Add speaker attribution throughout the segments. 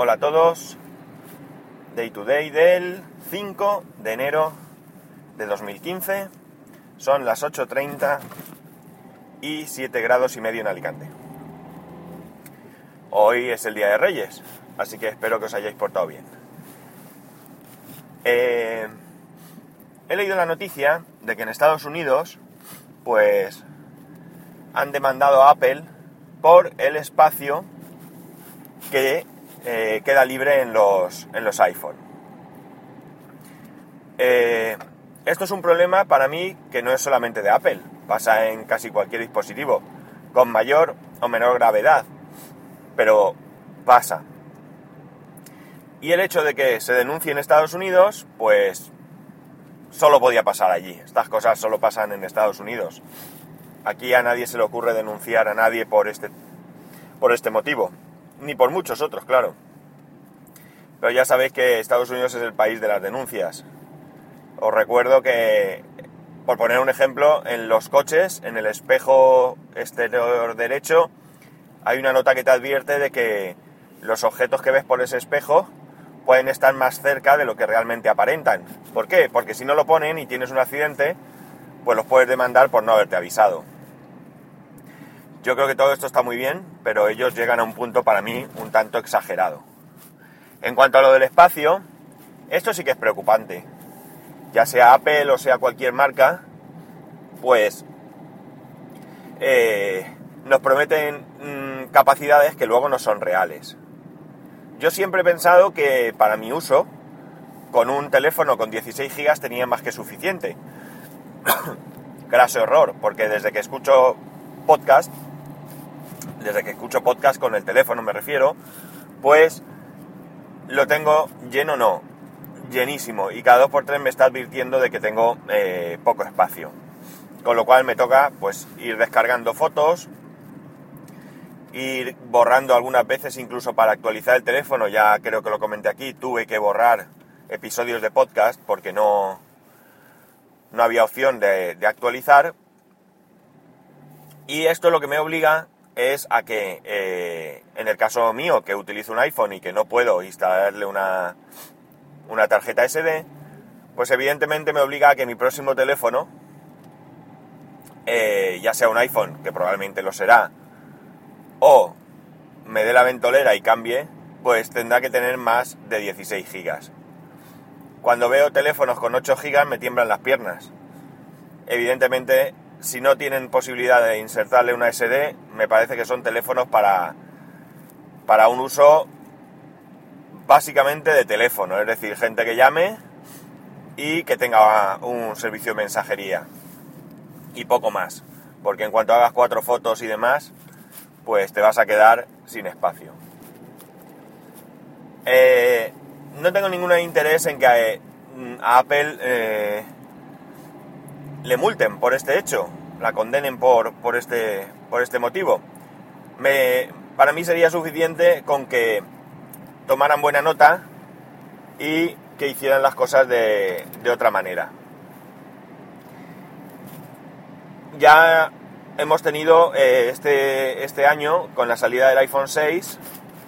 Speaker 1: Hola a todos. Day to day del 5 de enero de 2015. Son las 8.30 y 7 grados y medio en Alicante. Hoy es el Día de Reyes, así que espero que os hayáis portado bien. Eh, he leído la noticia de que en Estados Unidos, pues, han demandado a Apple por el espacio que eh, queda libre en los, en los iPhone. Eh, esto es un problema para mí que no es solamente de Apple, pasa en casi cualquier dispositivo, con mayor o menor gravedad, pero pasa. Y el hecho de que se denuncie en Estados Unidos, pues solo podía pasar allí. Estas cosas solo pasan en Estados Unidos. Aquí a nadie se le ocurre denunciar a nadie por este, por este motivo ni por muchos otros, claro. Pero ya sabéis que Estados Unidos es el país de las denuncias. Os recuerdo que, por poner un ejemplo, en los coches, en el espejo exterior derecho, hay una nota que te advierte de que los objetos que ves por ese espejo pueden estar más cerca de lo que realmente aparentan. ¿Por qué? Porque si no lo ponen y tienes un accidente, pues los puedes demandar por no haberte avisado. Yo creo que todo esto está muy bien, pero ellos llegan a un punto para mí un tanto exagerado. En cuanto a lo del espacio, esto sí que es preocupante. Ya sea Apple o sea cualquier marca, pues eh, nos prometen mm, capacidades que luego no son reales. Yo siempre he pensado que para mi uso, con un teléfono con 16 GB tenía más que suficiente. Graso error, porque desde que escucho podcast, desde que escucho podcast con el teléfono me refiero, pues lo tengo lleno no, llenísimo y cada dos por tres me está advirtiendo de que tengo eh, poco espacio. Con lo cual me toca pues ir descargando fotos, ir borrando algunas veces incluso para actualizar el teléfono, ya creo que lo comenté aquí, tuve que borrar episodios de podcast porque no, no había opción de, actualizar. Y esto lo que me obliga es a que, eh, en el caso mío, que utilizo un iPhone y que no puedo instalarle una, una tarjeta SD, pues evidentemente me obliga a que mi próximo teléfono, eh, ya sea un iPhone, que probablemente lo será, o me dé la ventolera y cambie, pues tendrá que tener más de 16 gigas. Cuando veo teléfonos con 8 gigas me tiemblan las piernas. Evidentemente si no tienen posibilidad de insertarle una SD, me parece que son teléfonos para, para un uso básicamente de teléfono, es decir, gente que llame y que tenga un servicio de mensajería y poco más, porque en cuanto hagas cuatro fotos y demás, pues te vas a quedar sin espacio. Eh, no tengo ningún interés en que a, Apple eh, le multen por este hecho, la condenen por, por, este, por este motivo. Me, para mí sería suficiente con que tomaran buena nota y que hicieran las cosas de, de otra manera. Ya hemos tenido eh, este, este año, con la salida del iPhone 6,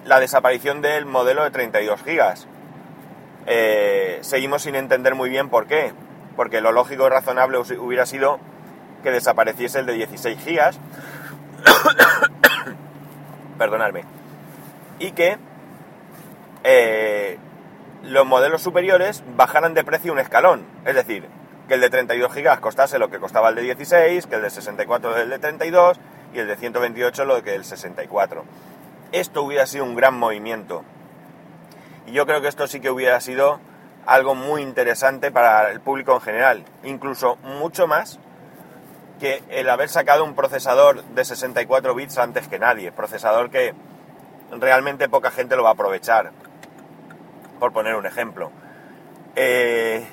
Speaker 1: la desaparición del modelo de 32 GB. Eh, seguimos sin entender muy bien por qué porque lo lógico y razonable hubiera sido que desapareciese el de 16 gigas, perdonadme, y que eh, los modelos superiores bajaran de precio un escalón, es decir, que el de 32 gigas costase lo que costaba el de 16, que el de 64 el de 32 y el de 128 lo que el 64. Esto hubiera sido un gran movimiento. Y yo creo que esto sí que hubiera sido algo muy interesante para el público en general, incluso mucho más que el haber sacado un procesador de 64 bits antes que nadie, procesador que realmente poca gente lo va a aprovechar, por poner un ejemplo. Eh,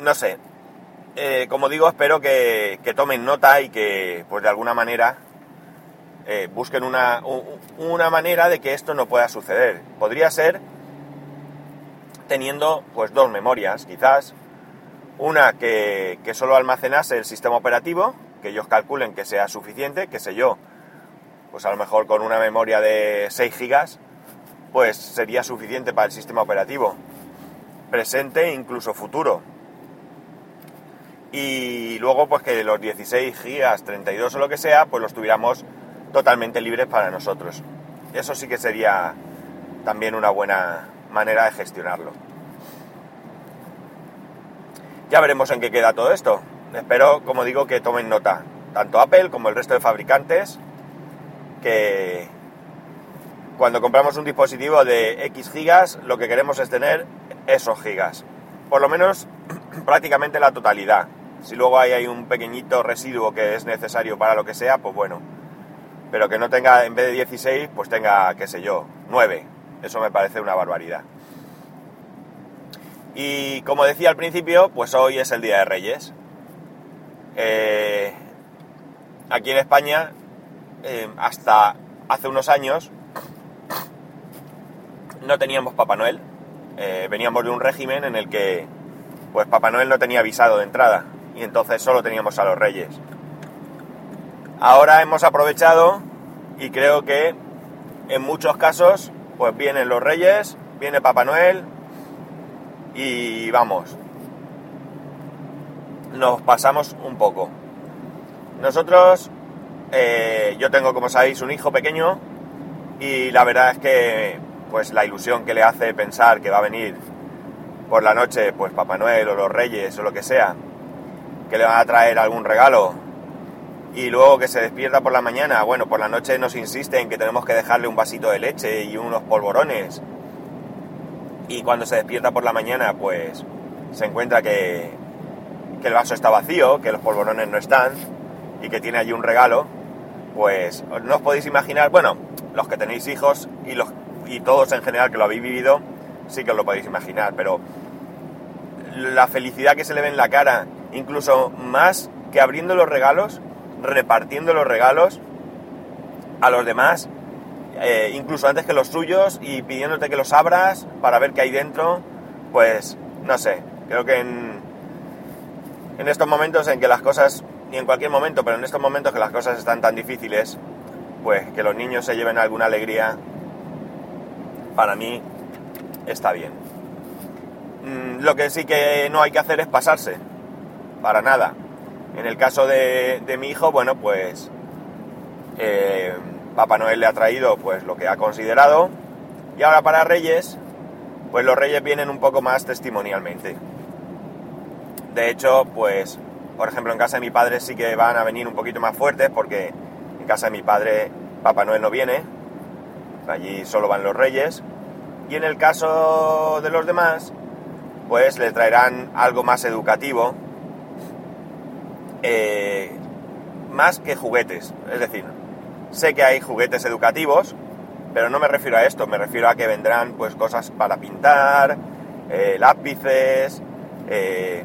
Speaker 1: no sé, eh, como digo, espero que, tomen nota y que, pues de alguna manera, eh, busquen una, una manera de que esto no pueda suceder. Podría ser teniendo pues dos memorias, quizás una que, solo almacenase el sistema operativo, que ellos calculen que sea suficiente, que sé yo, pues a lo mejor con una memoria de 6 gigas pues sería suficiente para el sistema operativo, presente e incluso futuro. Y luego pues que los 16 gigas, 32 o lo que sea, pues los tuviéramos totalmente libres para nosotros. Eso sí que sería también una buena manera de gestionarlo. Ya veremos en qué queda todo esto. Espero, como digo, que tomen nota, tanto Apple como el resto de fabricantes, que cuando compramos un dispositivo de X gigas, lo que queremos es tener esos gigas. Por lo menos prácticamente la totalidad. Si luego hay, hay un pequeñito residuo que es necesario para lo que sea, pues bueno. Pero que no tenga, en vez de 16, pues tenga, qué sé yo, 9. Eso me parece una barbaridad. Y como decía al principio, pues hoy es el Día de Reyes. Eh, aquí en España, eh, hasta hace unos años, no teníamos Papá Noel. Eh, veníamos de un régimen en el que, pues Papá Noel no tenía visado de entrada y entonces solo teníamos a los Reyes. Ahora hemos aprovechado y creo que en muchos casos, pues vienen los Reyes, viene Papá Noel, y vamos, nos pasamos un poco. Nosotros, eh, yo tengo como sabéis un hijo pequeño y la verdad es que pues la ilusión que le hace pensar que va a venir por la noche pues Papá Noel o los Reyes o lo que sea, que le van a traer algún regalo y luego que se despierta por la mañana, bueno, por la noche nos insiste en que tenemos que dejarle un vasito de leche y unos polvorones. Y cuando se despierta por la mañana, pues se encuentra que, que el vaso está vacío, que los polvorones no están y que tiene allí un regalo, pues no os podéis imaginar, bueno, los que tenéis hijos y, los, y todos en general que lo habéis vivido, sí que os lo podéis imaginar, pero la felicidad que se le ve en la cara, incluso más que abriendo los regalos, repartiendo los regalos a los demás, eh, incluso antes que los suyos y pidiéndote que los abras para ver qué hay dentro, pues no sé, creo que en, estos momentos en que las cosas, y en cualquier momento, pero en estos momentos que las cosas están tan difíciles, pues que los niños se lleven alguna alegría, para mí está bien. Mm, lo que sí que no hay que hacer es pasarse, para nada. En el caso de, de mi hijo, bueno, pues eh, Papá Noel le ha traído pues lo que ha considerado y ahora para Reyes, pues los Reyes vienen un poco más testimonialmente. De hecho, pues, por ejemplo, en casa de mi padre sí que van a venir un poquito más fuertes porque en casa de mi padre Papá Noel no viene, allí solo van los Reyes. Y en el caso de los demás, pues le traerán algo más educativo, eh, más que juguetes. Es decir, Sé que hay juguetes educativos, pero no me refiero a esto, me refiero a que vendrán pues cosas para pintar, eh, lápices, eh,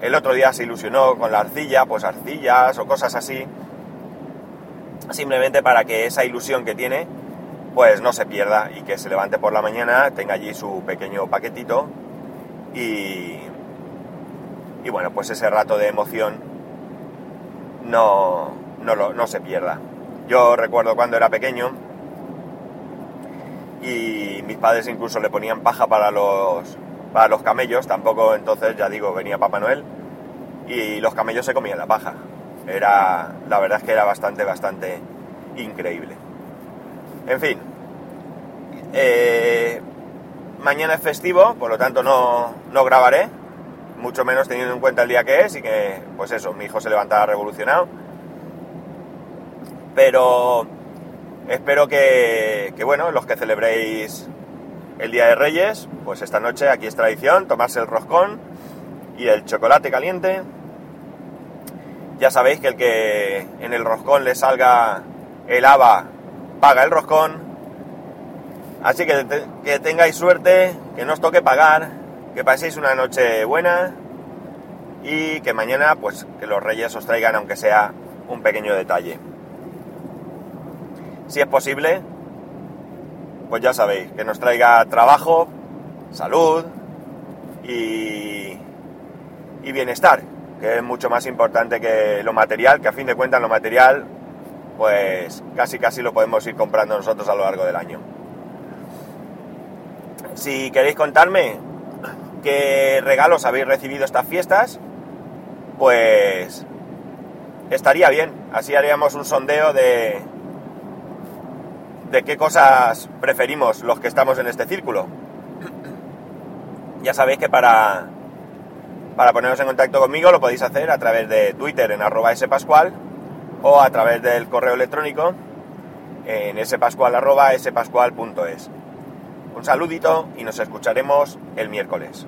Speaker 1: el otro día se ilusionó con la arcilla, pues arcillas o cosas así, simplemente para que esa ilusión que tiene pues no se pierda y que se levante por la mañana, tenga allí su pequeño paquetito y, y bueno, pues ese rato de emoción no, no, no se pierda. Yo recuerdo cuando era pequeño y mis padres incluso le ponían paja para los, para los camellos, tampoco entonces, ya digo, venía Papá Noel y los camellos se comían la paja. Era, la verdad es que era bastante, bastante increíble. En fin, eh, mañana es festivo, por lo tanto no, no grabaré, mucho menos teniendo en cuenta el día que es y que, pues eso, mi hijo se levantaba revolucionado pero espero que, bueno, los que celebréis el Día de Reyes, pues esta noche aquí es tradición tomarse el roscón y el chocolate caliente. Ya sabéis que el que en el roscón le salga el haba paga el roscón. Así que, que tengáis suerte, que no os toque pagar, que paséis una noche buena y que mañana pues que los reyes os traigan aunque sea un pequeño detalle si es posible, pues ya sabéis, que nos traiga trabajo, salud y, y bienestar, que es mucho más importante que lo material, que a fin de cuentas lo material, pues casi casi lo podemos ir comprando nosotros a lo largo del año. Si queréis contarme qué regalos habéis recibido estas fiestas, pues estaría bien. Así haríamos un sondeo de, de qué cosas preferimos los que estamos en este círculo. Ya sabéis que para, para poneros en contacto conmigo lo podéis hacer a través de Twitter en arroba spascual o a través del correo electrónico en spascual arroba spascual.es. Un saludito y nos escucharemos el miércoles.